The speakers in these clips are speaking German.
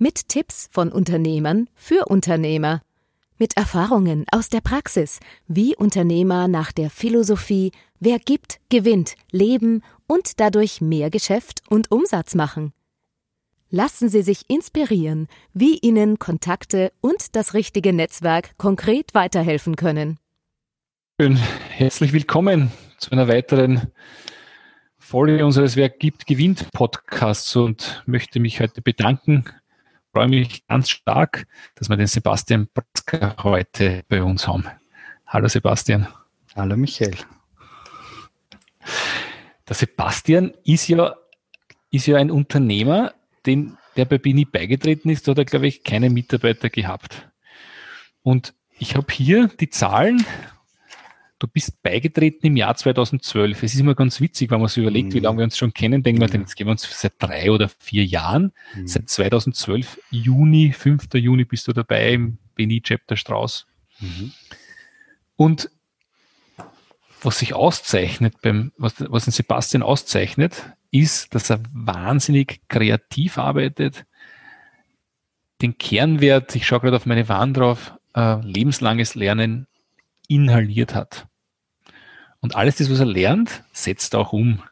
Mit Tipps von Unternehmern für Unternehmer. Mit Erfahrungen aus der Praxis, wie Unternehmer nach der Philosophie Wer gibt, gewinnt, leben und dadurch mehr Geschäft und Umsatz machen. Lassen Sie sich inspirieren, wie Ihnen Kontakte und das richtige Netzwerk konkret weiterhelfen können. Schön. Herzlich willkommen zu einer weiteren Folge unseres Wer gibt, gewinnt Podcasts und möchte mich heute bedanken freue mich ganz stark, dass wir den Sebastian Pratzker heute bei uns haben. Hallo Sebastian. Hallo Michael. Der Sebastian ist ja, ist ja ein Unternehmer, den, der bei Bini beigetreten ist, da hat er, glaube ich, keine Mitarbeiter gehabt. Und ich habe hier die Zahlen du bist beigetreten im Jahr 2012. Es ist immer ganz witzig, wenn man sich überlegt, mhm. wie lange wir uns schon kennen, denken wir, mhm. jetzt gehen wir uns seit drei oder vier Jahren. Mhm. Seit 2012, Juni, 5. Juni bist du dabei im Beni Chapter Strauß. Mhm. Und was sich auszeichnet, beim, was, was den Sebastian auszeichnet, ist, dass er wahnsinnig kreativ arbeitet, den Kernwert, ich schaue gerade auf meine Wand drauf, äh, lebenslanges Lernen inhaliert hat. Und alles das, was er lernt, setzt er auch um.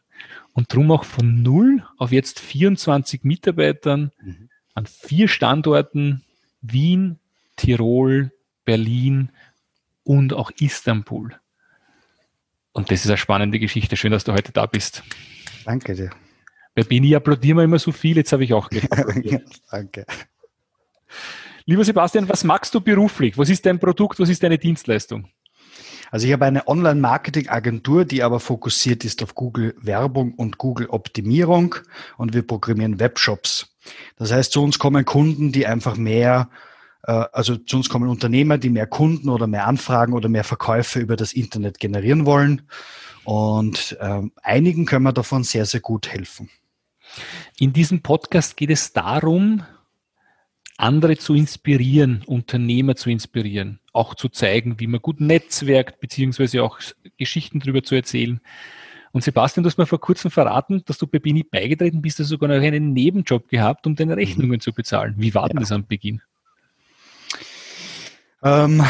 Und drum auch von null auf jetzt 24 Mitarbeitern mhm. an vier Standorten, Wien, Tirol, Berlin und auch Istanbul. Und das ist eine spannende Geschichte. Schön, dass du heute da bist. Danke dir. Bei Bini applaudieren wir immer so viel, jetzt habe ich auch gleich Danke. Lieber Sebastian, was magst du beruflich? Was ist dein Produkt? Was ist deine Dienstleistung? Also ich habe eine Online-Marketing-Agentur, die aber fokussiert ist auf Google-Werbung und Google-Optimierung und wir programmieren Webshops. Das heißt, zu uns kommen Kunden, die einfach mehr, äh, also zu uns kommen Unternehmer, die mehr Kunden oder mehr Anfragen oder mehr Verkäufe über das Internet generieren wollen. Und ähm, einigen können wir davon sehr, sehr gut helfen. In diesem Podcast geht es darum, andere zu inspirieren, Unternehmer zu inspirieren, auch zu zeigen, wie man gut netzwerkt, beziehungsweise auch Geschichten darüber zu erzählen. Und Sebastian, du hast mir vor kurzem verraten, dass du bei Bini beigetreten bist, dass du sogar noch einen Nebenjob gehabt, um deine mhm. Rechnungen zu bezahlen. Wie war denn ja. das am Beginn? Ähm,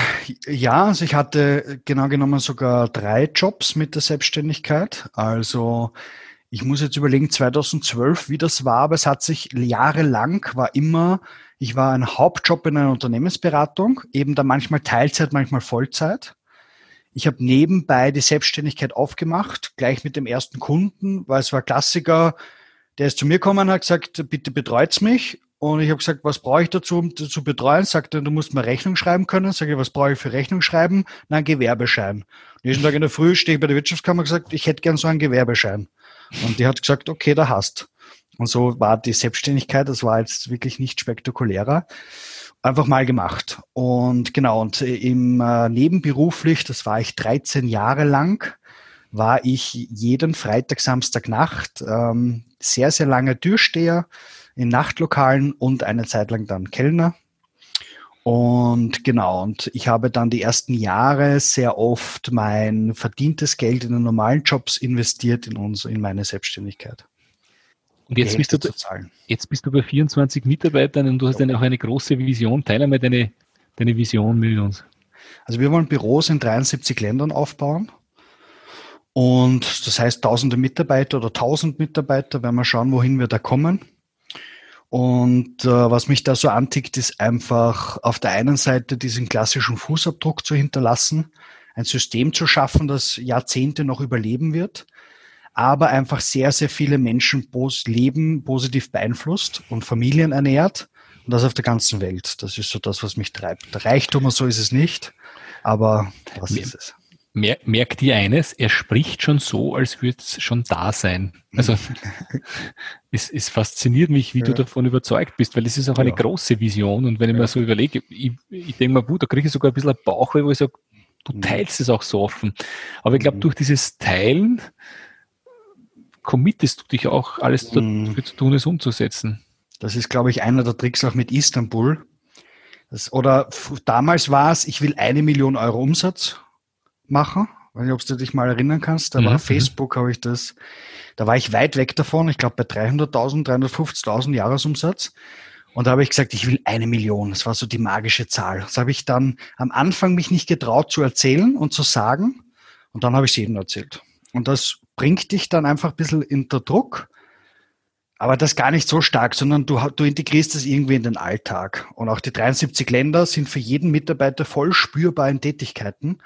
ja, also ich hatte genau genommen sogar drei Jobs mit der Selbstständigkeit. Also ich muss jetzt überlegen, 2012, wie das war, aber es hat sich jahrelang, war immer, ich war ein Hauptjob in einer Unternehmensberatung, eben da manchmal Teilzeit, manchmal Vollzeit. Ich habe nebenbei die Selbstständigkeit aufgemacht, gleich mit dem ersten Kunden, weil es war Klassiker, der ist zu mir gekommen und hat gesagt, bitte betreut's mich. Und ich habe gesagt, was brauche ich dazu, um zu betreuen? Sagt er, du musst mir Rechnung schreiben können. Sage ich, was brauche ich für Rechnung schreiben? Na, Gewerbeschein. Nächsten Tag in der Früh stehe ich bei der Wirtschaftskammer und gesagt, ich hätte gern so einen Gewerbeschein. Und die hat gesagt, okay, da hast. Und so war die Selbstständigkeit, das war jetzt wirklich nicht spektakulärer, einfach mal gemacht. Und genau, und im äh, nebenberuflich, das war ich 13 Jahre lang, war ich jeden Freitag, Samstag, Nacht ähm, sehr, sehr lange Türsteher in Nachtlokalen und eine Zeit lang dann Kellner. Und genau, und ich habe dann die ersten Jahre sehr oft mein verdientes Geld in den normalen Jobs investiert in, uns, in meine Selbstständigkeit. Und jetzt bist, du, jetzt bist du bei 24 Mitarbeitern und du hast dann auch eine große Vision. Teile einmal deine, deine Vision mit uns. Also wir wollen Büros in 73 Ländern aufbauen. Und das heißt tausende Mitarbeiter oder tausend Mitarbeiter, werden wir schauen, wohin wir da kommen. Und äh, was mich da so antickt, ist einfach auf der einen Seite diesen klassischen Fußabdruck zu hinterlassen, ein System zu schaffen, das Jahrzehnte noch überleben wird, aber einfach sehr, sehr viele Menschen pos Leben positiv beeinflusst und Familien ernährt und das auf der ganzen Welt. Das ist so das, was mich treibt. Reichtum und so ist es nicht, aber was ist es? Mer merkt ihr eines, er spricht schon so, als würde es schon da sein. Also es, es fasziniert mich, wie ja. du davon überzeugt bist, weil es ist auch eine ja. große Vision. Und wenn ich ja. mir so überlege, ich, ich denke mir, da kriege ich sogar ein bisschen Bauchweh, wo ich sage, du mhm. teilst es auch so offen. Aber ich glaube, mhm. durch dieses Teilen committest du dich auch, alles mhm. dafür zu tun, es umzusetzen. Das ist, glaube ich, einer der Tricks auch mit Istanbul. Das, oder damals war es, ich will eine Million Euro Umsatz machen. Ich weiß nicht, ob du dich mal erinnern kannst. Da mhm. war Facebook, habe ich das, da war ich weit weg davon. Ich glaube bei 300.000, 350.000 Jahresumsatz. Und da habe ich gesagt, ich will eine Million. Das war so die magische Zahl. Das habe ich dann am Anfang mich nicht getraut zu erzählen und zu sagen. Und dann habe ich es jedem erzählt. Und das bringt dich dann einfach ein bisschen unter Druck. Aber das gar nicht so stark, sondern du, du integrierst das irgendwie in den Alltag. Und auch die 73 Länder sind für jeden Mitarbeiter voll spürbar in Tätigkeiten.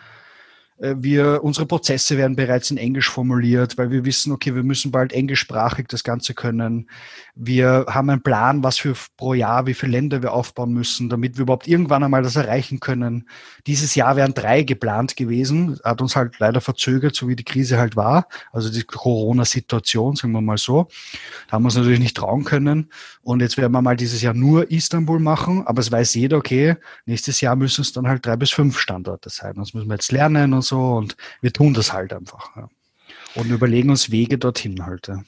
Äh, wir, unsere Prozesse werden bereits in Englisch formuliert, weil wir wissen, okay, wir müssen bald englischsprachig das Ganze können. Wir haben einen Plan, was für pro Jahr, wie viele Länder wir aufbauen müssen, damit wir überhaupt irgendwann einmal das erreichen können. Dieses Jahr wären drei geplant gewesen, hat uns halt leider verzögert, so wie die Krise halt war. Also die Corona-Situation, sagen wir mal so. Da haben wir uns natürlich nicht trauen können. Und jetzt werden wir mal dieses Jahr nur Istanbul machen, aber es weiß jeder, okay, nächstes Jahr müssen es dann halt drei bis fünf Standorte sein. Das müssen wir jetzt lernen und so und wir tun das halt einfach. Ja. Und überlegen uns Wege dorthin halt. Ja.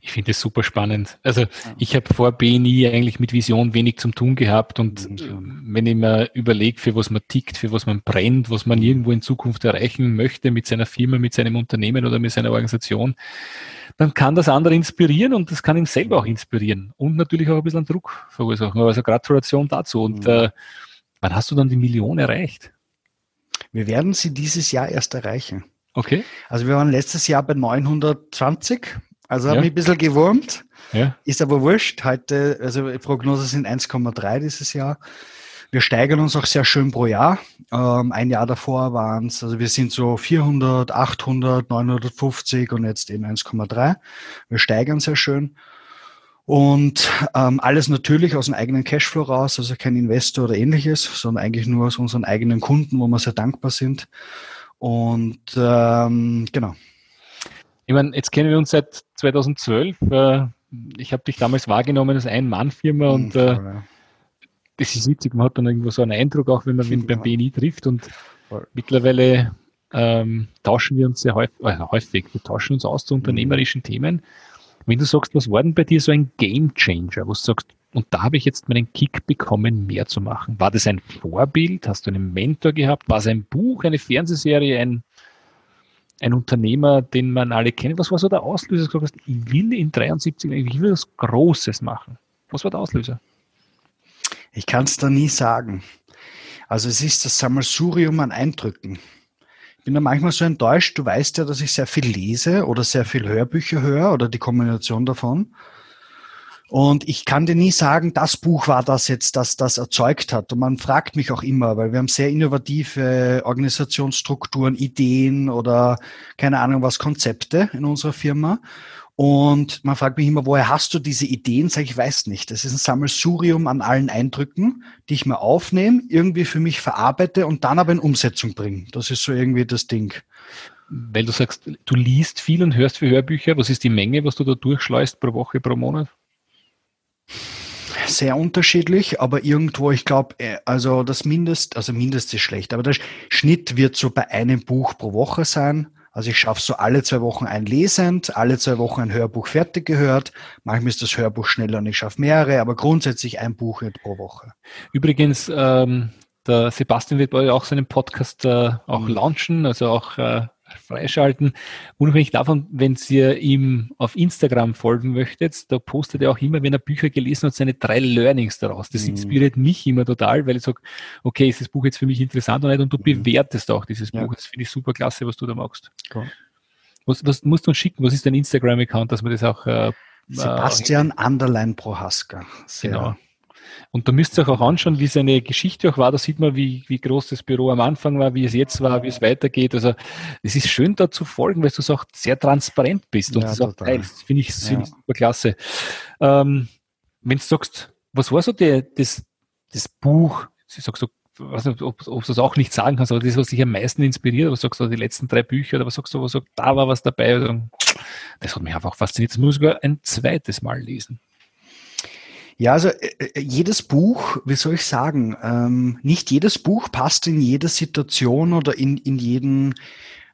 Ich finde es super spannend. Also ich habe vor BNI eigentlich mit Vision wenig zum tun gehabt und mhm. wenn ich mir überlege, für was man tickt, für was man brennt, was man irgendwo in Zukunft erreichen möchte mit seiner Firma, mit seinem Unternehmen oder mit seiner Organisation, dann kann das andere inspirieren und das kann ihn selber auch inspirieren und natürlich auch ein bisschen Druck verursachen. Also Gratulation dazu. Und mhm. äh, wann hast du dann die Million erreicht? Wir werden sie dieses Jahr erst erreichen. Okay. Also wir waren letztes Jahr bei 920. Also ja. haben mich ein bisschen gewurmt. Ja. Ist aber wurscht. Heute, also Prognose sind 1,3 dieses Jahr. Wir steigern uns auch sehr schön pro Jahr. Ähm, ein Jahr davor waren es, also wir sind so 400, 800, 950 und jetzt eben 1,3. Wir steigern sehr schön. Und ähm, alles natürlich aus dem eigenen Cashflow raus, also kein Investor oder ähnliches, sondern eigentlich nur aus unseren eigenen Kunden, wo wir sehr dankbar sind. Und ähm, genau. Ich meine, jetzt kennen wir uns seit 2012. Äh, ich habe dich damals wahrgenommen als Ein-Mann-Firma und äh, das ist witzig, man hat dann irgendwo so einen Eindruck, auch wenn man ihn beim BNI trifft und mittlerweile ähm, tauschen wir uns sehr häufig, äh, häufig, wir tauschen uns aus zu unternehmerischen Themen wenn du sagst, was war denn bei dir so ein Game Changer, wo du sagst, und da habe ich jetzt meinen Kick bekommen, mehr zu machen. War das ein Vorbild? Hast du einen Mentor gehabt? War es ein Buch, eine Fernsehserie, ein, ein Unternehmer, den man alle kennt? Was war so der Auslöser? Du hast, ich will in 73, ich will was Großes machen. Was war der Auslöser? Ich kann es da nie sagen. Also es ist das Sammelsurium an Eindrücken bin da manchmal so enttäuscht. Du weißt ja, dass ich sehr viel lese oder sehr viel Hörbücher höre oder die Kombination davon. Und ich kann dir nie sagen, das Buch war das jetzt, das das erzeugt hat. Und man fragt mich auch immer, weil wir haben sehr innovative Organisationsstrukturen, Ideen oder keine Ahnung was, Konzepte in unserer Firma. Und man fragt mich immer, woher hast du diese Ideen? Sag ich, weiß nicht. Das ist ein Sammelsurium an allen Eindrücken, die ich mir aufnehme, irgendwie für mich verarbeite und dann aber in Umsetzung bringe. Das ist so irgendwie das Ding. Weil du sagst, du liest viel und hörst für Hörbücher. Was ist die Menge, was du da durchschleust pro Woche, pro Monat? Sehr unterschiedlich, aber irgendwo, ich glaube, äh, also das Mindest, also Mindest ist schlecht, aber der Schnitt wird so bei einem Buch pro Woche sein. Also ich schaffe so alle zwei Wochen ein lesend, alle zwei Wochen ein Hörbuch fertig gehört. Manchmal ist das Hörbuch schneller und ich schaffe mehrere, aber grundsätzlich ein Buch pro Woche. Übrigens, ähm, der Sebastian wird bei euch auch seinen Podcast äh, auch mhm. launchen, also auch äh, freischalten. Unabhängig davon, wenn ihr ihm auf Instagram folgen möchtet, da postet er auch immer, wenn er Bücher gelesen hat, seine drei Learnings daraus. Das mhm. inspiriert mich immer total, weil ich sage, okay, ist das Buch jetzt für mich interessant oder nicht? Und du mhm. bewertest auch dieses ja. Buch. Das finde ich super klasse, was du da machst. Cool. Was, was musst du uns schicken? Was ist dein Instagram-Account, dass man das auch äh, Sebastian äh, Underline Prohaska. Sehr genau. Und da müsst ihr euch auch anschauen, wie seine Geschichte auch war. Da sieht man, wie, wie groß das Büro am Anfang war, wie es jetzt war, wie es weitergeht. Also es ist schön da zu folgen, weil du auch sehr transparent bist und ja, das auch teilst. Finde ich, ja. find ich super klasse. Ähm, wenn du sagst, was war so der, das, das Buch, ich sag so, weiß nicht, ob, ob du es auch nicht sagen kannst, aber das, was dich am meisten inspiriert, was sagst du, die letzten drei Bücher, oder was sagst du, was sagst, da war was dabei, das hat mich einfach fasziniert. Das muss ich sogar ein zweites Mal lesen. Ja, also äh, äh, jedes Buch, wie soll ich sagen, ähm, nicht jedes Buch passt in jede Situation oder in, in jeden,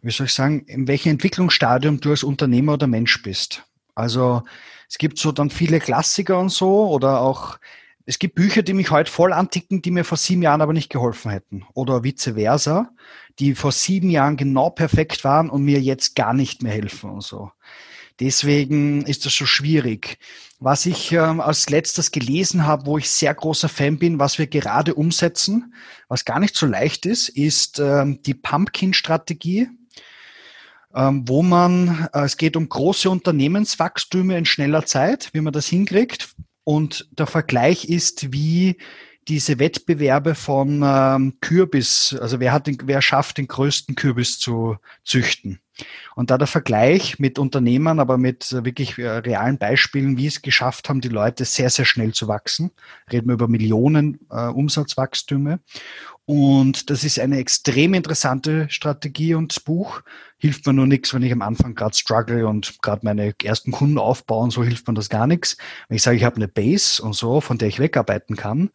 wie soll ich sagen, in welchem Entwicklungsstadium du als Unternehmer oder Mensch bist. Also es gibt so dann viele Klassiker und so oder auch es gibt Bücher, die mich heute voll anticken, die mir vor sieben Jahren aber nicht geholfen hätten. Oder vice versa, die vor sieben Jahren genau perfekt waren und mir jetzt gar nicht mehr helfen und so. Deswegen ist das so schwierig. Was ich ähm, als letztes gelesen habe, wo ich sehr großer Fan bin, was wir gerade umsetzen, was gar nicht so leicht ist, ist ähm, die Pumpkin-Strategie, ähm, wo man, äh, es geht um große Unternehmenswachstüme in schneller Zeit, wie man das hinkriegt. Und der Vergleich ist, wie diese Wettbewerbe von ähm, Kürbis, also wer hat den, wer schafft den größten Kürbis zu züchten. Und da der Vergleich mit Unternehmern, aber mit äh, wirklich äh, realen Beispielen, wie es geschafft haben, die Leute sehr, sehr schnell zu wachsen. Reden wir über Millionen äh, Umsatzwachstüme. Und das ist eine extrem interessante Strategie und Buch. Hilft mir nur nichts, wenn ich am Anfang gerade struggle und gerade meine ersten Kunden aufbauen, so hilft mir das gar nichts. Wenn ich sage, ich habe eine Base und so, von der ich wegarbeiten kann,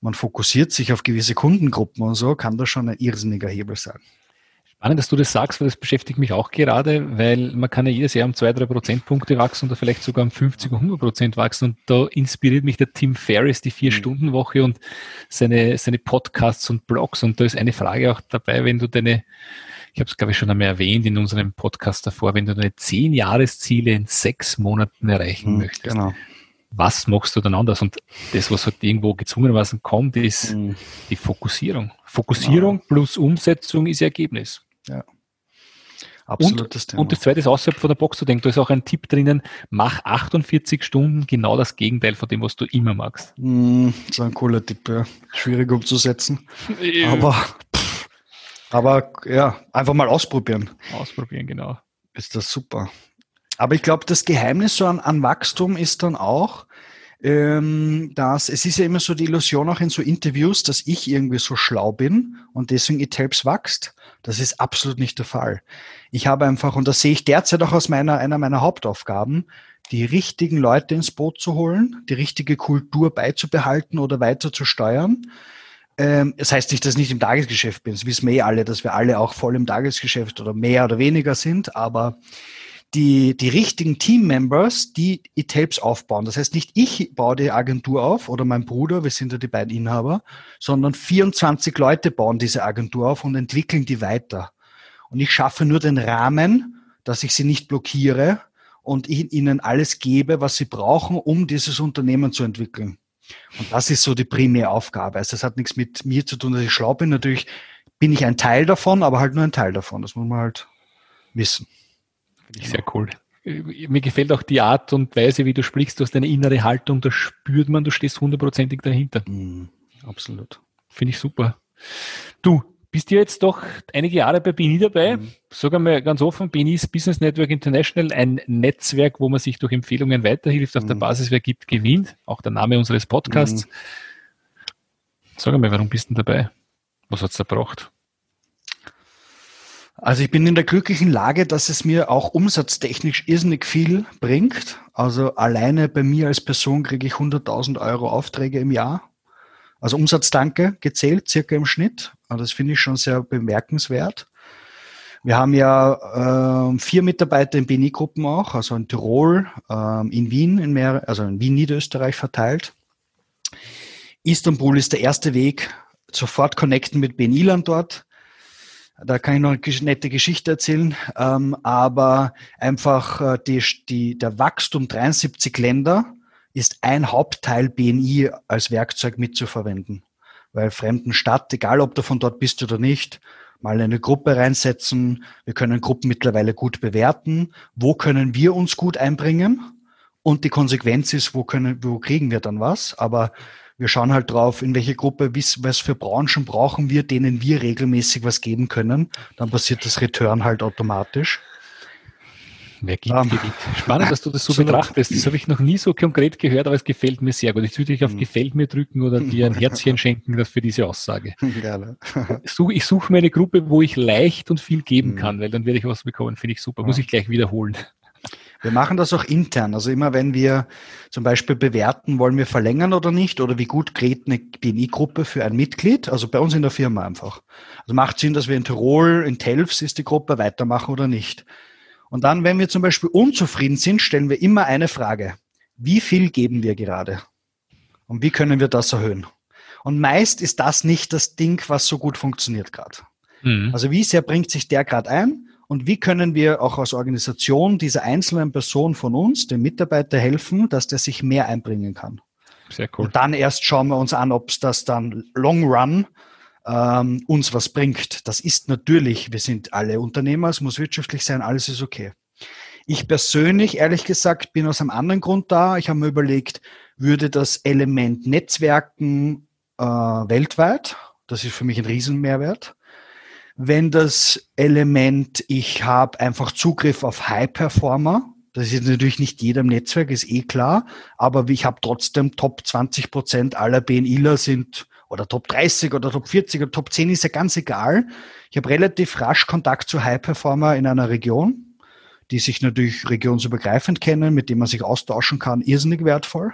man fokussiert sich auf gewisse Kundengruppen und so, kann das schon ein irrsinniger Hebel sein. Spannend, dass du das sagst, weil das beschäftigt mich auch gerade, weil man kann ja jedes Jahr um zwei, drei Prozentpunkte wachsen oder vielleicht sogar um 50, 100 Prozent wachsen. Und da inspiriert mich der Tim Ferriss, die Vier-Stunden-Woche und seine, seine Podcasts und Blogs. Und da ist eine Frage auch dabei, wenn du deine, ich habe es glaube ich schon einmal erwähnt in unserem Podcast davor, wenn du deine zehn Jahresziele in sechs Monaten erreichen mhm, möchtest. Genau was machst du dann anders? Und das, was halt irgendwo gezwungenermaßen kommt, ist mhm. die Fokussierung. Fokussierung genau. plus Umsetzung ist Ergebnis. Ja. Absolutes und, Thema. Und das zweite ist außerhalb von der Box zu denken. Da ist auch ein Tipp drinnen, mach 48 Stunden genau das Gegenteil von dem, was du immer magst. Mm, das ist ein cooler Tipp, ja. Schwierig umzusetzen. aber, pff, aber ja, einfach mal ausprobieren. Ausprobieren, genau. Ist das super. Aber ich glaube, das Geheimnis so an, an Wachstum ist dann auch, ähm, dass es ist ja immer so die Illusion auch in so Interviews, dass ich irgendwie so schlau bin und deswegen It Helps wächst. Das ist absolut nicht der Fall. Ich habe einfach, und das sehe ich derzeit auch aus meiner, einer meiner Hauptaufgaben, die richtigen Leute ins Boot zu holen, die richtige Kultur beizubehalten oder weiter zu steuern. Ähm, das heißt nicht, dass ich nicht im Tagesgeschäft bin. Das wissen wir eh alle, dass wir alle auch voll im Tagesgeschäft oder mehr oder weniger sind. Aber die, die richtigen Team-Members, die E-Tapes aufbauen. Das heißt, nicht ich baue die Agentur auf oder mein Bruder, wir sind ja die beiden Inhaber, sondern 24 Leute bauen diese Agentur auf und entwickeln die weiter. Und ich schaffe nur den Rahmen, dass ich sie nicht blockiere und ihnen alles gebe, was sie brauchen, um dieses Unternehmen zu entwickeln. Und das ist so die primäre Aufgabe. Also das hat nichts mit mir zu tun, dass ich schlau bin. Natürlich bin ich ein Teil davon, aber halt nur ein Teil davon. Das muss man halt wissen. Finde ich sehr cool. Mir gefällt auch die Art und Weise, wie du sprichst. Du hast eine innere Haltung, da spürt man, du stehst hundertprozentig dahinter. Mm, absolut. Finde ich super. Du bist ja jetzt doch einige Jahre bei BNI dabei. Mhm. Sag einmal ganz offen, BNI ist Business Network International, ein Netzwerk, wo man sich durch Empfehlungen weiterhilft. Auf mhm. der Basis, wer gibt, gewinnt. Auch der Name unseres Podcasts. Mhm. Sag einmal, warum bist du dabei? Was hat es da gebracht? Also ich bin in der glücklichen Lage, dass es mir auch umsatztechnisch irrsinnig viel bringt. Also alleine bei mir als Person kriege ich 100.000 Euro Aufträge im Jahr. Also Umsatzdanke gezählt, circa im Schnitt. Also das finde ich schon sehr bemerkenswert. Wir haben ja äh, vier Mitarbeiter in BNI-Gruppen auch, also in Tirol, äh, in Wien, in mehr, also in Wien, Niederösterreich verteilt. Istanbul ist der erste Weg, sofort connecten mit BNI-Land dort. Da kann ich noch eine nette Geschichte erzählen, ähm, aber einfach äh, die, die, der Wachstum 73 Länder ist ein Hauptteil BNI als Werkzeug mitzuverwenden. Weil fremden Stadt, egal ob du von dort bist oder nicht, mal eine Gruppe reinsetzen. Wir können Gruppen mittlerweile gut bewerten. Wo können wir uns gut einbringen? Und die Konsequenz ist, wo können, wo kriegen wir dann was? Aber wir schauen halt drauf, in welche Gruppe, was für Branchen brauchen wir, denen wir regelmäßig was geben können. Dann passiert das Return halt automatisch. Wer gibt, um, gewinnt. Spannend, dass du das so betrachtest. Das habe ich noch nie so konkret gehört, aber es gefällt mir sehr gut. Ich würde dich auf mhm. Gefällt mir drücken oder dir ein Herzchen schenken für diese Aussage. Gerne. ich suche mir eine Gruppe, wo ich leicht und viel geben mhm. kann, weil dann werde ich was bekommen. Finde ich super. Muss ich gleich wiederholen. Wir machen das auch intern. Also immer wenn wir zum Beispiel bewerten, wollen wir verlängern oder nicht oder wie gut geht eine BNI-Gruppe für ein Mitglied, also bei uns in der Firma einfach. Also macht Sinn, dass wir in Tirol, in Telfs ist die Gruppe weitermachen oder nicht. Und dann, wenn wir zum Beispiel unzufrieden sind, stellen wir immer eine Frage. Wie viel geben wir gerade? Und wie können wir das erhöhen? Und meist ist das nicht das Ding, was so gut funktioniert gerade. Mhm. Also wie sehr bringt sich der gerade ein? Und wie können wir auch als Organisation dieser einzelnen Person von uns, dem Mitarbeiter, helfen, dass der sich mehr einbringen kann? Sehr cool. Und dann erst schauen wir uns an, ob es das dann Long Run ähm, uns was bringt. Das ist natürlich, wir sind alle Unternehmer, es muss wirtschaftlich sein, alles ist okay. Ich persönlich, ehrlich gesagt, bin aus einem anderen Grund da. Ich habe mir überlegt, würde das Element Netzwerken äh, weltweit, das ist für mich ein Riesenmehrwert, wenn das Element, ich habe einfach Zugriff auf High-Performer, das ist natürlich nicht jeder im Netzwerk, ist eh klar, aber ich habe trotzdem Top 20 Prozent aller BNIler sind oder Top 30 oder Top 40 oder Top 10 ist ja ganz egal. Ich habe relativ rasch Kontakt zu High-Performer in einer Region, die sich natürlich regionsübergreifend kennen, mit dem man sich austauschen kann, irrsinnig wertvoll.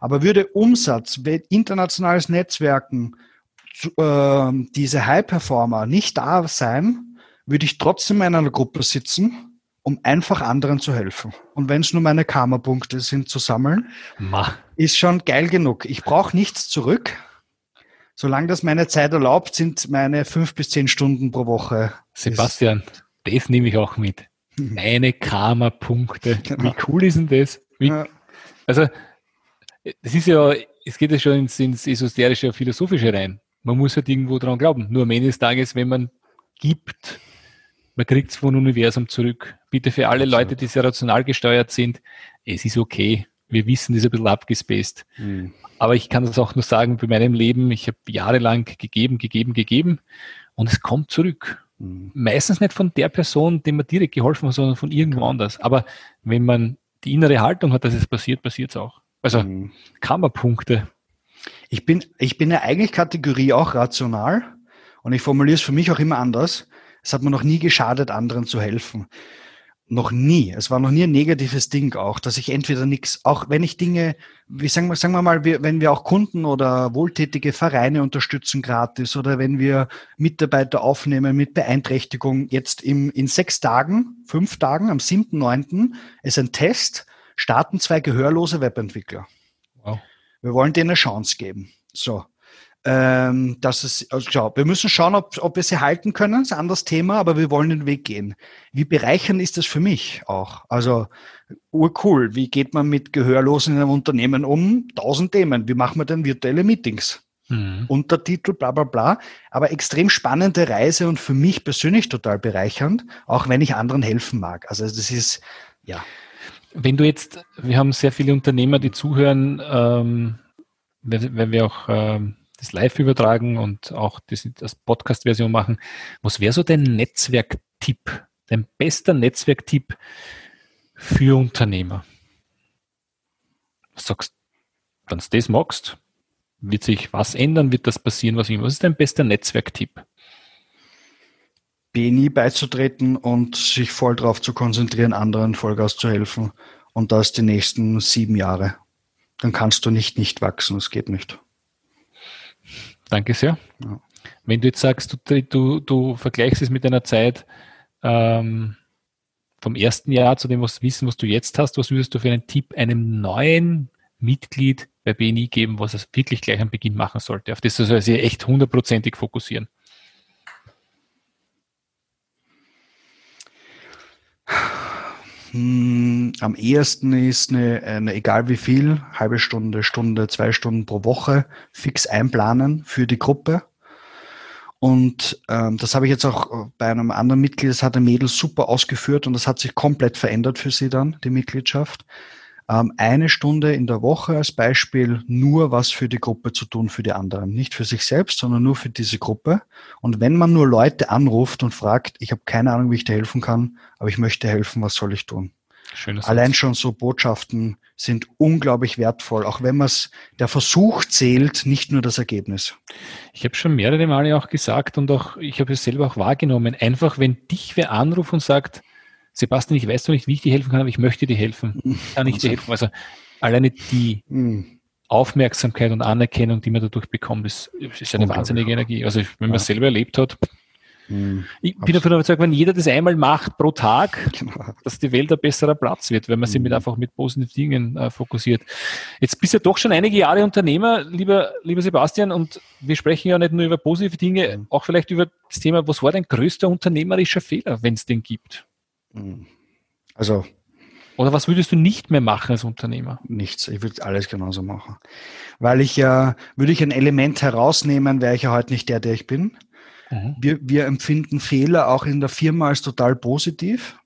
Aber würde Umsatz, internationales Netzwerken, äh, diese High-Performer nicht da sein, würde ich trotzdem in einer Gruppe sitzen, um einfach anderen zu helfen. Und wenn es nur meine Karma-Punkte sind zu sammeln, Ma. ist schon geil genug. Ich brauche nichts zurück. Solange das meine Zeit erlaubt, sind meine fünf bis zehn Stunden pro Woche. Sebastian, das nehme ich auch mit. Meine Karma-Punkte. Genau. Wie cool ist denn das? Wie, ja. Also, es ist ja, es geht ja schon ins, ins esoterische, philosophische rein man muss halt irgendwo dran glauben. Nur am Ende des Tages, wenn man gibt, man kriegt es vom Universum zurück. Bitte für alle Leute, die sehr rational gesteuert sind, es ist okay. Wir wissen, das ist ein bisschen abgespaced. Mhm. Aber ich kann das auch nur sagen, bei meinem Leben, ich habe jahrelang gegeben, gegeben, gegeben und es kommt zurück. Mhm. Meistens nicht von der Person, dem man direkt geholfen hat, sondern von irgendwo anders. Aber wenn man die innere Haltung hat, dass es passiert, passiert es auch. Also mhm. Kammerpunkte ich bin, ich bin ja eigentlich Kategorie auch rational und ich formuliere es für mich auch immer anders. Es hat mir noch nie geschadet, anderen zu helfen. Noch nie. Es war noch nie ein negatives Ding auch, dass ich entweder nichts, auch wenn ich Dinge, wie sagen wir, sagen wir mal, wenn wir auch Kunden oder wohltätige Vereine unterstützen gratis oder wenn wir Mitarbeiter aufnehmen mit Beeinträchtigung, jetzt im, in sechs Tagen, fünf Tagen, am 7.9. ist ein Test, starten zwei gehörlose Webentwickler. Wir wollen denen eine Chance geben. So. Ähm, das ist, also schau, wir müssen schauen, ob, ob wir sie halten können, das ist ein anderes Thema, aber wir wollen den Weg gehen. Wie bereichernd ist das für mich auch? Also, urcool. Wie geht man mit Gehörlosen in einem Unternehmen um? Tausend Themen. Wie machen wir denn virtuelle Meetings? Mhm. Untertitel, bla, bla, bla. Aber extrem spannende Reise und für mich persönlich total bereichernd, auch wenn ich anderen helfen mag. Also, das ist, ja. Wenn du jetzt, wir haben sehr viele Unternehmer, die zuhören, ähm, wenn wir auch ähm, das live übertragen und auch das, das Podcast-Version machen. Was wäre so dein Netzwerktipp, dein bester Netzwerktipp für Unternehmer? Was sagst wenn du das magst, wird sich was ändern, wird das passieren, was immer. Was ist dein bester Netzwerktipp? BNI beizutreten und sich voll darauf zu konzentrieren, anderen Vollgas zu helfen. Und das die nächsten sieben Jahre. Dann kannst du nicht nicht wachsen, es geht nicht. Danke sehr. Ja. Wenn du jetzt sagst, du, du, du vergleichst es mit einer Zeit ähm, vom ersten Jahr zu dem was Wissen, was du jetzt hast, was würdest du für einen Tipp einem neuen Mitglied bei BNI geben, was es wirklich gleich am Beginn machen sollte? Auf das soll er sich echt hundertprozentig fokussieren. Hm, am ehesten ist eine, eine, egal wie viel, halbe Stunde, Stunde, zwei Stunden pro Woche fix einplanen für die Gruppe. Und ähm, das habe ich jetzt auch bei einem anderen Mitglied, das hat ein Mädel super ausgeführt und das hat sich komplett verändert für sie dann, die Mitgliedschaft. Ähm, eine Stunde in der Woche als Beispiel nur was für die Gruppe zu tun, für die anderen. Nicht für sich selbst, sondern nur für diese Gruppe. Und wenn man nur Leute anruft und fragt, ich habe keine Ahnung, wie ich dir helfen kann, aber ich möchte helfen, was soll ich tun? Schönes Allein schon so Botschaften sind unglaublich wertvoll, auch wenn man es, der Versuch zählt, nicht nur das Ergebnis. Ich habe schon mehrere Male auch gesagt und auch, ich habe es selber auch wahrgenommen, einfach wenn dich wer anruft und sagt, Sebastian, ich weiß doch nicht, wie ich dir helfen kann, aber ich möchte dir helfen, kann ich dir helfen. Also alleine die hm. Aufmerksamkeit und Anerkennung, die man dadurch bekommt, ist, ist eine wahnsinnige Energie. Also wenn man es selber erlebt hat, hm, ich bin davon überzeugt, wenn jeder das einmal macht pro Tag, genau. dass die Welt ein besserer Platz wird, wenn man sich mit hm. einfach mit positiven Dingen äh, fokussiert. Jetzt bist du ja doch schon einige Jahre Unternehmer, lieber, lieber Sebastian, und wir sprechen ja nicht nur über positive Dinge, auch vielleicht über das Thema, was war dein größter unternehmerischer Fehler, wenn es den gibt? Also. Oder was würdest du nicht mehr machen als Unternehmer? Nichts. Ich würde alles genauso machen. Weil ich ja, würde ich ein Element herausnehmen, wäre ich ja heute nicht der, der ich bin. Mhm. Wir, wir empfinden Fehler auch in der Firma als total positiv.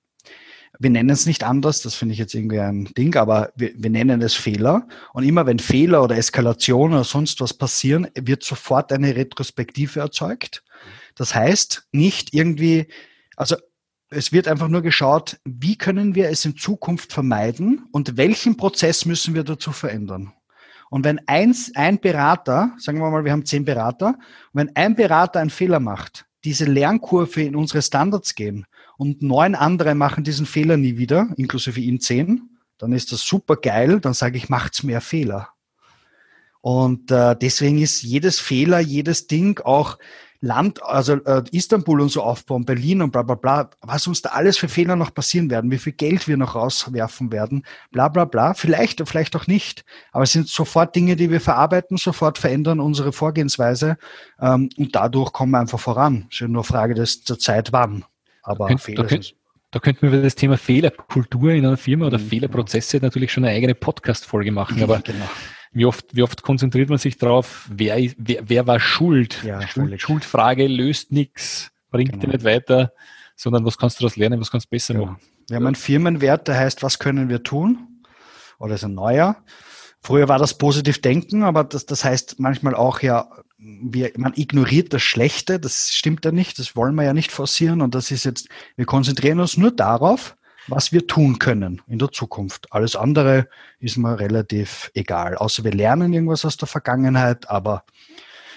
Wir nennen es nicht anders, das finde ich jetzt irgendwie ein Ding, aber wir, wir nennen es Fehler. Und immer wenn Fehler oder Eskalation oder sonst was passieren, wird sofort eine Retrospektive erzeugt. Das heißt, nicht irgendwie, also es wird einfach nur geschaut, wie können wir es in Zukunft vermeiden und welchen Prozess müssen wir dazu verändern. Und wenn eins, ein Berater, sagen wir mal, wir haben zehn Berater, wenn ein Berater einen Fehler macht, diese Lernkurve in unsere Standards gehen und neun andere machen diesen Fehler nie wieder, inklusive ihn zehn, dann ist das super geil, dann sage ich, macht's mehr Fehler. Und äh, deswegen ist jedes Fehler, jedes Ding auch Land, also äh, Istanbul und so aufbauen, Berlin und bla bla bla, was uns da alles für Fehler noch passieren werden, wie viel Geld wir noch rauswerfen werden, bla bla bla, vielleicht vielleicht auch nicht. Aber es sind sofort Dinge, die wir verarbeiten, sofort verändern unsere Vorgehensweise ähm, und dadurch kommen wir einfach voran. Es ist nur Frage des, der Zeit, wann. Aber könnt, Fehler da, könnt, da könnten wir über das Thema Fehlerkultur in einer Firma oder mhm, Fehlerprozesse natürlich schon eine eigene Podcast-Folge machen. Aber genau wie oft, wie oft konzentriert man sich darauf, wer, wer, wer war schuld? Ja, schuld Schuldfrage löst nichts, bringt genau. dir nicht weiter, sondern was kannst du daraus lernen, was kannst du besser ja. machen? Wir haben einen Firmenwert, der heißt, was können wir tun? Oder ist ein neuer. Früher war das positiv denken, aber das, das heißt manchmal auch ja, wir, man ignoriert das Schlechte, das stimmt ja nicht, das wollen wir ja nicht forcieren und das ist jetzt, wir konzentrieren uns nur darauf, was wir tun können in der Zukunft. Alles andere ist mir relativ egal. Außer wir lernen irgendwas aus der Vergangenheit, aber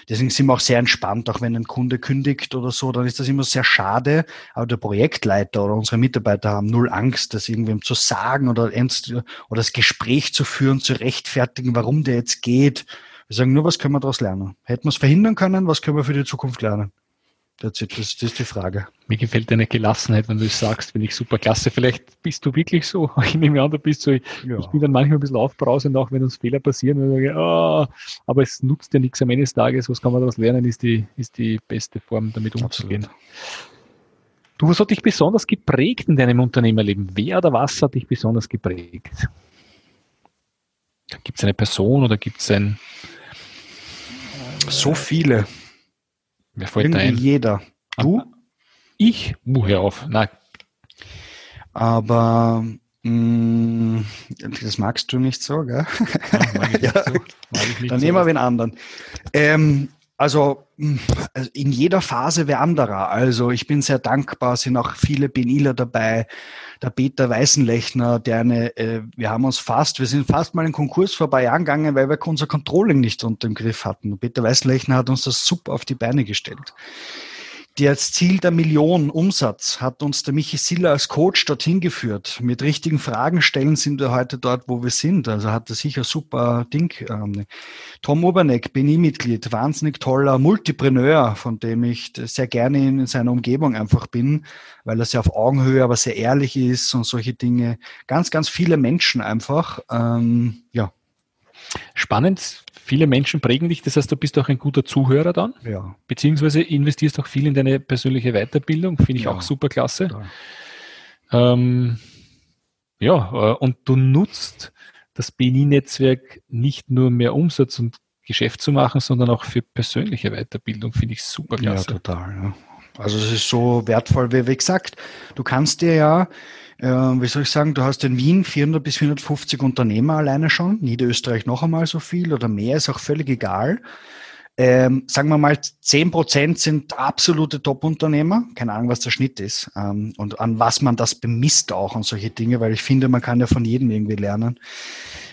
deswegen sind wir auch sehr entspannt, auch wenn ein Kunde kündigt oder so, dann ist das immer sehr schade. Aber der Projektleiter oder unsere Mitarbeiter haben null Angst, das irgendwem zu sagen oder, oder das Gespräch zu führen, zu rechtfertigen, warum der jetzt geht. Wir sagen nur, was können wir daraus lernen? Hätten wir es verhindern können, was können wir für die Zukunft lernen? Das, das, das ist die Frage. Mir gefällt deine Gelassenheit, wenn du es sagst, finde ich super klasse. Vielleicht bist du wirklich so, ich nehme an, du bist so, ich, ja. ich bin dann manchmal ein bisschen aufbrausend, auch wenn uns Fehler passieren. Und sage, oh, aber es nutzt ja nichts am Ende des Tages. Was kann man daraus lernen, ist die, ist die beste Form, damit umzugehen. Absolut. Du, was hat dich besonders geprägt in deinem Unternehmerleben? Wer oder was hat dich besonders geprägt? Gibt es eine Person oder gibt es ein... So viele. Wer fällt Irgendwie ein? jeder. Du? Ich? Uh, hör auf. Nein. Aber mh, mm, das magst du nicht so, gell? Ja, ja. So. Dann so. nehmen wir den anderen. Ähm, also mm, in jeder Phase wer anderer. Also ich bin sehr dankbar, sind auch viele Beniler dabei. Der Peter Weißenlechner, der eine, äh, wir haben uns fast, wir sind fast mal in Konkurs vor ein paar Jahren gegangen, weil wir unser Controlling nicht unter dem Griff hatten. Peter Weißenlechner hat uns das super auf die Beine gestellt das Ziel der Million Umsatz hat uns der Michi Siller als Coach dorthin geführt. Mit richtigen Fragen stellen sind wir heute dort, wo wir sind. Also hat er sicher super Ding. Ähm, Tom Oberneck, BNI-Mitglied, wahnsinnig toller Multipreneur, von dem ich sehr gerne in seiner Umgebung einfach bin, weil er sehr auf Augenhöhe, aber sehr ehrlich ist und solche Dinge. Ganz, ganz viele Menschen einfach. Ähm, ja. Spannend viele Menschen prägen dich, das heißt, du bist auch ein guter Zuhörer dann, ja. beziehungsweise investierst auch viel in deine persönliche Weiterbildung, finde ich ja. auch super klasse. Ähm, ja, äh, und du nutzt das BNI-Netzwerk nicht nur mehr Umsatz und Geschäft zu machen, sondern auch für persönliche Weiterbildung, finde ich super klasse. Ja, total. Ja. Also es ist so wertvoll, wie, wie gesagt, du kannst dir ja, äh, wie soll ich sagen, du hast in Wien 400 bis 450 Unternehmer alleine schon, Niederösterreich noch einmal so viel oder mehr, ist auch völlig egal. Ähm, sagen wir mal, 10 Prozent sind absolute Top-Unternehmer. Keine Ahnung, was der Schnitt ist ähm, und an was man das bemisst auch und solche Dinge, weil ich finde, man kann ja von jedem irgendwie lernen.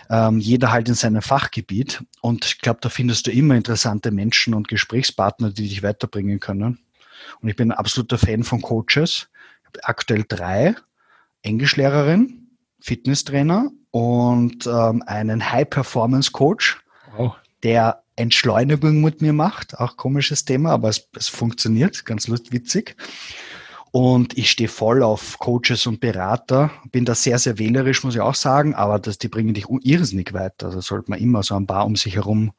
Ähm, jeder halt in seinem Fachgebiet. Und ich glaube, da findest du immer interessante Menschen und Gesprächspartner, die dich weiterbringen können. Und ich bin ein absoluter Fan von Coaches. Ich habe aktuell drei. Englischlehrerin, Fitnesstrainer und ähm, einen High-Performance-Coach, wow. der Entschleunigung mit mir macht. Auch komisches Thema, aber es, es funktioniert, ganz lustig, witzig. Und ich stehe voll auf Coaches und Berater, bin da sehr, sehr wählerisch, muss ich auch sagen, aber das, die bringen dich irrsinnig weiter. Also sollte man immer so ein paar um sich herum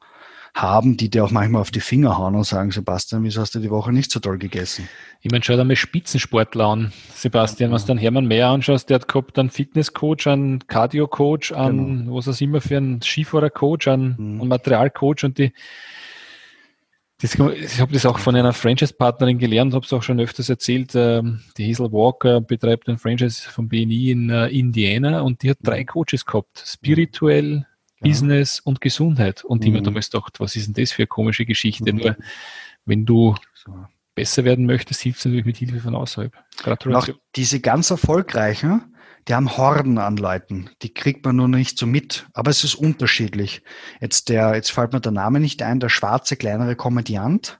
haben, die dir auch manchmal auf die Finger hauen und sagen, Sebastian, wieso hast du die Woche nicht so toll gegessen? Ich meine, schau dir mal Spitzensportler an, Sebastian, ja. was dann Hermann Mayer anschaust, der hat gehabt einen Fitnesscoach, einen Cardio-Coach, einen, genau. was auch immer für einen Skifahrer-Coach, einen, mhm. einen Material-Coach und die das, ich habe das auch von einer Franchise-Partnerin gelernt, habe es auch schon öfters erzählt. Ähm, die Hazel Walker betreibt ein Franchise von BNI in äh, Indiana und die hat drei mhm. Coaches gehabt. Spirituell, Business und Gesundheit. Und mhm. immer damals gedacht, was ist denn das für eine komische Geschichte? Mhm. Nur wenn du besser werden möchtest, hilft es natürlich mit Hilfe von außerhalb. Gratulation. Auch diese ganz erfolgreichen, die haben Horden an Leuten. Die kriegt man nur nicht so mit. Aber es ist unterschiedlich. Jetzt der, jetzt fällt mir der Name nicht ein, der schwarze kleinere Komödiant,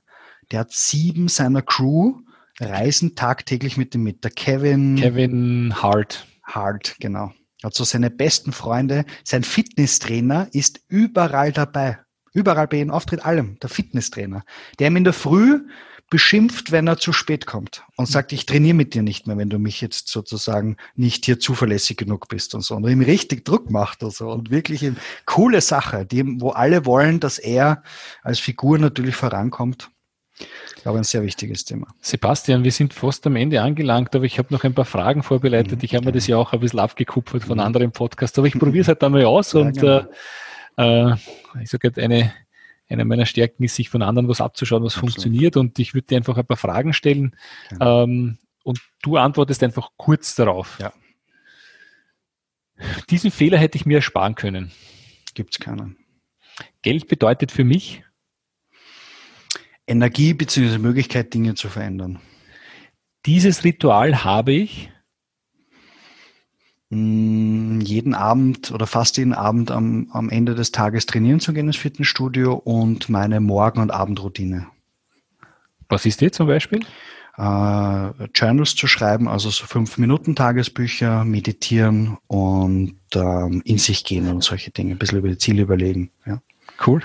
der hat sieben seiner Crew reisen tagtäglich mit ihm mit. Der Kevin. Kevin Hart. Hart, genau hat so seine besten Freunde. Sein Fitnesstrainer ist überall dabei. Überall bei jedem Auftritt, allem. Der Fitnesstrainer. Der ihm in der Früh beschimpft, wenn er zu spät kommt und sagt, ich trainiere mit dir nicht mehr, wenn du mich jetzt sozusagen nicht hier zuverlässig genug bist und so. Und ihm richtig Druck macht und so. Und wirklich eine coole Sache, die, wo alle wollen, dass er als Figur natürlich vorankommt. Ich glaube, ein sehr wichtiges Thema. Sebastian, wir sind fast am Ende angelangt, aber ich habe noch ein paar Fragen vorbereitet. Mhm, ich habe mir das ja auch ein bisschen abgekupfert von mhm. anderen Podcasts, aber ich probiere es halt einmal aus ja, und genau. äh, ich sage eine, eine meiner Stärken ist, sich von anderen was abzuschauen, was Absolut. funktioniert und ich würde dir einfach ein paar Fragen stellen genau. ähm, und du antwortest einfach kurz darauf. Ja. Diesen Fehler hätte ich mir ersparen können. Gibt es keinen. Geld bedeutet für mich Energie bzw. Möglichkeit, Dinge zu verändern. Dieses Ritual habe ich mm, jeden Abend oder fast jeden Abend am, am Ende des Tages trainieren zu gehen ins Fitnessstudio und meine Morgen- und Abendroutine. Was ist die zum Beispiel? Uh, Journals zu schreiben, also so fünf Minuten Tagesbücher, meditieren und ähm, in sich gehen und solche Dinge, ein bisschen über die Ziele überlegen. Ja. Cool.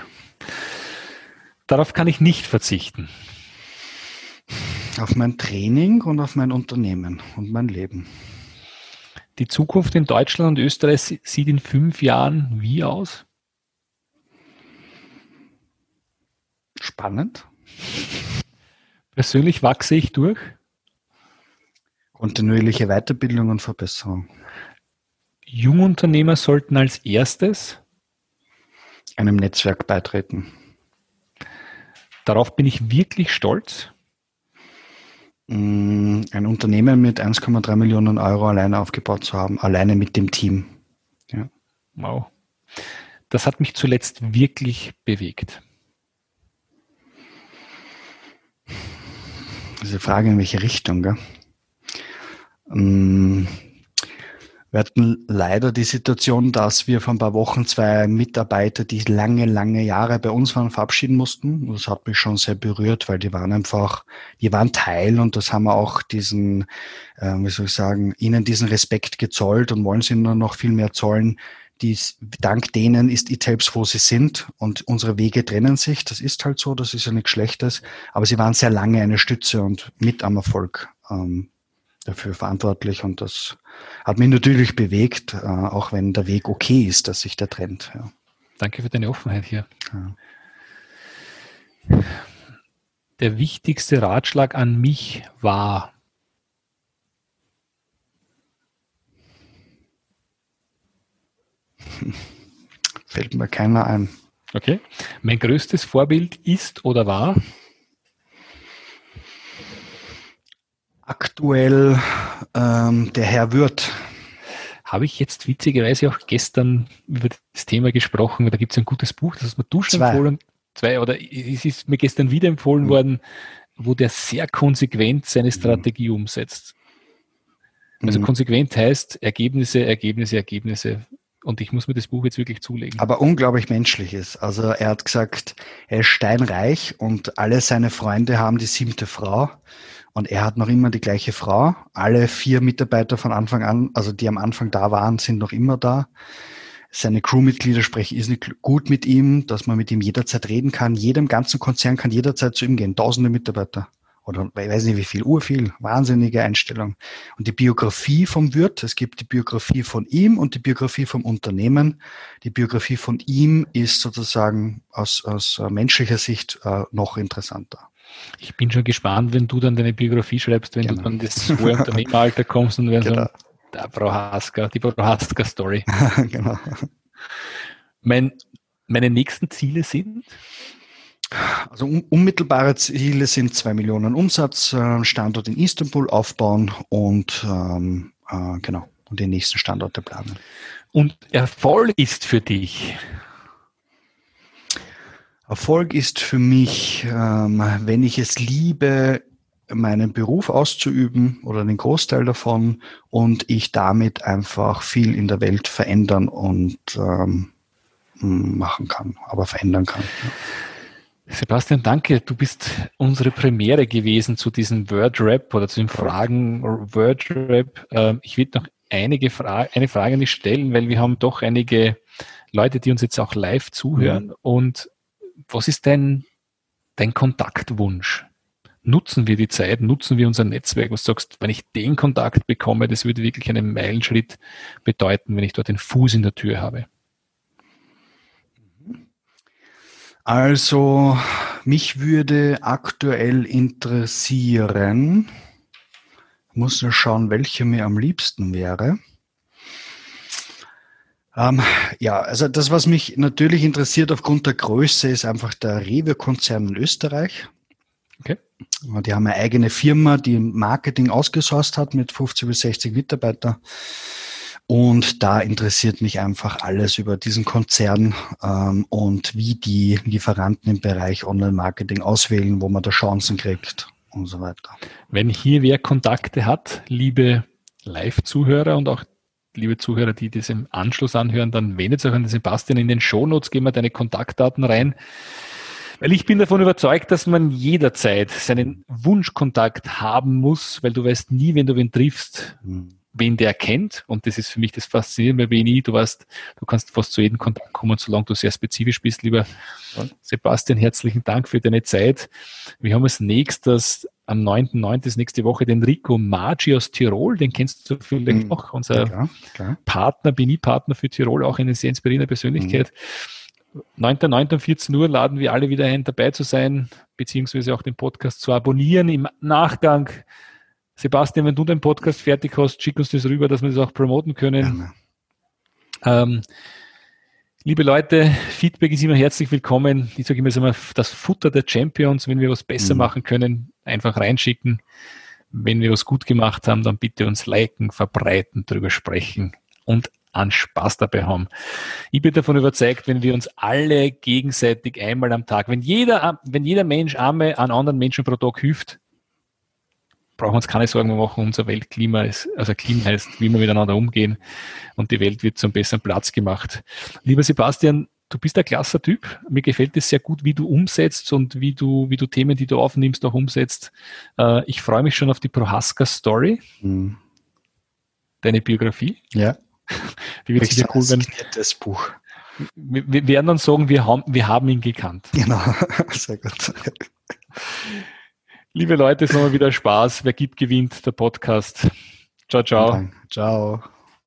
Darauf kann ich nicht verzichten. Auf mein Training und auf mein Unternehmen und mein Leben. Die Zukunft in Deutschland und Österreich sieht in fünf Jahren wie aus? Spannend. Persönlich wachse ich durch. Kontinuierliche Weiterbildung und Verbesserung. Jungunternehmer sollten als erstes einem Netzwerk beitreten. Darauf bin ich wirklich stolz. Mm, ein Unternehmen mit 1,3 Millionen Euro alleine aufgebaut zu haben, alleine mit dem Team. Ja. Wow. Das hat mich zuletzt wirklich bewegt. Diese Frage, in welche Richtung, gell? Wir hatten leider die Situation, dass wir vor ein paar Wochen zwei Mitarbeiter, die lange, lange Jahre bei uns waren, verabschieden mussten. Das hat mich schon sehr berührt, weil die waren einfach, die waren Teil und das haben wir auch diesen, äh, wie soll ich sagen, ihnen diesen Respekt gezollt und wollen sie nur noch viel mehr zollen. Dies, dank denen ist E-Tapes, wo sie sind und unsere Wege trennen sich. Das ist halt so, das ist ja nichts Schlechtes. Aber sie waren sehr lange eine Stütze und mit am Erfolg ähm, dafür verantwortlich und das hat mich natürlich bewegt, äh, auch wenn der Weg okay ist, dass sich der trennt. Ja. Danke für deine Offenheit hier. Ja. Der wichtigste Ratschlag an mich war, Fällt mir keiner ein. Okay. Mein größtes Vorbild ist oder war? Aktuell ähm, der Herr Wirth. Habe ich jetzt witzigerweise auch gestern über das Thema gesprochen. Da gibt es ein gutes Buch, das ist mir du schon empfohlen. Zwei, oder es ist mir gestern wieder empfohlen mhm. worden, wo der sehr konsequent seine mhm. Strategie mhm. umsetzt. Also mhm. konsequent heißt Ergebnisse, Ergebnisse, Ergebnisse. Und ich muss mir das Buch jetzt wirklich zulegen. Aber unglaublich menschlich ist. Also er hat gesagt, er ist steinreich und alle seine Freunde haben die siebte Frau. Und er hat noch immer die gleiche Frau. Alle vier Mitarbeiter von Anfang an, also die am Anfang da waren, sind noch immer da. Seine Crewmitglieder sprechen irrsinnig gut mit ihm, dass man mit ihm jederzeit reden kann. Jedem ganzen Konzern kann jederzeit zu ihm gehen. Tausende Mitarbeiter oder ich weiß nicht wie viel, urviel, wahnsinnige Einstellung. Und die Biografie vom Wirt, es gibt die Biografie von ihm und die Biografie vom Unternehmen. Die Biografie von ihm ist sozusagen aus, aus menschlicher Sicht äh, noch interessanter. Ich bin schon gespannt, wenn du dann deine Biografie schreibst, wenn genau. du dann das hohe Unternehmeralter kommst und wenn genau. so der Prohaska, die Prohaska-Story. genau. Mein, meine nächsten Ziele sind? Also unmittelbare Ziele sind zwei Millionen Umsatz, äh, Standort in Istanbul aufbauen und ähm, äh, genau und die nächsten Standorte planen. Und Erfolg ist für dich? Erfolg ist für mich, ähm, wenn ich es liebe, meinen Beruf auszuüben oder den Großteil davon und ich damit einfach viel in der Welt verändern und ähm, machen kann, aber verändern kann. Ja. Sebastian, danke. Du bist unsere Premiere gewesen zu diesem Word-Rap oder zu den Fragen Word-Rap. Ähm, ich würde noch einige Fra eine Frage nicht stellen, weil wir haben doch einige Leute, die uns jetzt auch live zuhören. Mhm. Und was ist dein, dein Kontaktwunsch? Nutzen wir die Zeit, nutzen wir unser Netzwerk? Was sagst, wenn ich den Kontakt bekomme, das würde wirklich einen Meilenschritt bedeuten, wenn ich dort den Fuß in der Tür habe. Also, mich würde aktuell interessieren, muss nur schauen, welche mir am liebsten wäre. Ähm, ja, also das, was mich natürlich interessiert aufgrund der Größe, ist einfach der Rewe-Konzern in Österreich. Okay. Die haben eine eigene Firma, die Marketing ausgesourced hat mit 50 bis 60 Mitarbeitern. Und da interessiert mich einfach alles über diesen Konzern ähm, und wie die Lieferanten im Bereich Online-Marketing auswählen, wo man da Chancen kriegt und so weiter. Wenn hier wer Kontakte hat, liebe Live-Zuhörer und auch liebe Zuhörer, die das im Anschluss anhören, dann wendet euch an den Sebastian in den Shownotes, gehen wir deine Kontaktdaten rein. Weil ich bin davon überzeugt, dass man jederzeit seinen Wunschkontakt haben muss, weil du weißt nie, wenn du wen triffst, hm wen der kennt. Und das ist für mich das Faszinierende bei BNI. Du weißt, du kannst fast zu jedem Kontakt kommen, solange du sehr spezifisch bist. Lieber Sebastian, herzlichen Dank für deine Zeit. Wir haben als nächstes am 9.9. ist nächste Woche den Rico Maggi aus Tirol. Den kennst du vielleicht mhm. auch. Unser ja, klar. Partner, BNI-Partner für Tirol, auch eine sehr inspirierende Persönlichkeit. Mhm. 9.9. um 14 Uhr laden wir alle wieder ein, dabei zu sein, beziehungsweise auch den Podcast zu abonnieren. Im Nachgang Sebastian, wenn du den Podcast fertig hast, schick uns das rüber, dass wir das auch promoten können. Ähm, liebe Leute, Feedback ist immer herzlich willkommen. Ich sage immer, immer das Futter der Champions. Wenn wir was besser mhm. machen können, einfach reinschicken. Wenn wir was gut gemacht haben, dann bitte uns liken, verbreiten, drüber sprechen und an Spaß dabei haben. Ich bin davon überzeugt, wenn wir uns alle gegenseitig einmal am Tag, wenn jeder, wenn jeder Mensch einmal an anderen Menschen pro Tag hilft, brauchen wir uns keine Sorgen machen, unser Weltklima ist, also Klima heißt, wie wir miteinander umgehen und die Welt wird zum besseren Platz gemacht. Lieber Sebastian, du bist ein klasser Typ. Mir gefällt es sehr gut, wie du umsetzt und wie du, wie du Themen, die du aufnimmst, auch umsetzt. Äh, ich freue mich schon auf die Prohaska Story. Mhm. Deine Biografie. Ja. Die wird sicher cool werden. Das Buch. Wir, wir werden dann sagen, wir haben, wir haben ihn gekannt. Genau, sehr gut. Liebe Leute, es war mal wieder Spaß. Wer gibt, gewinnt der Podcast. Ciao, ciao. Ciao.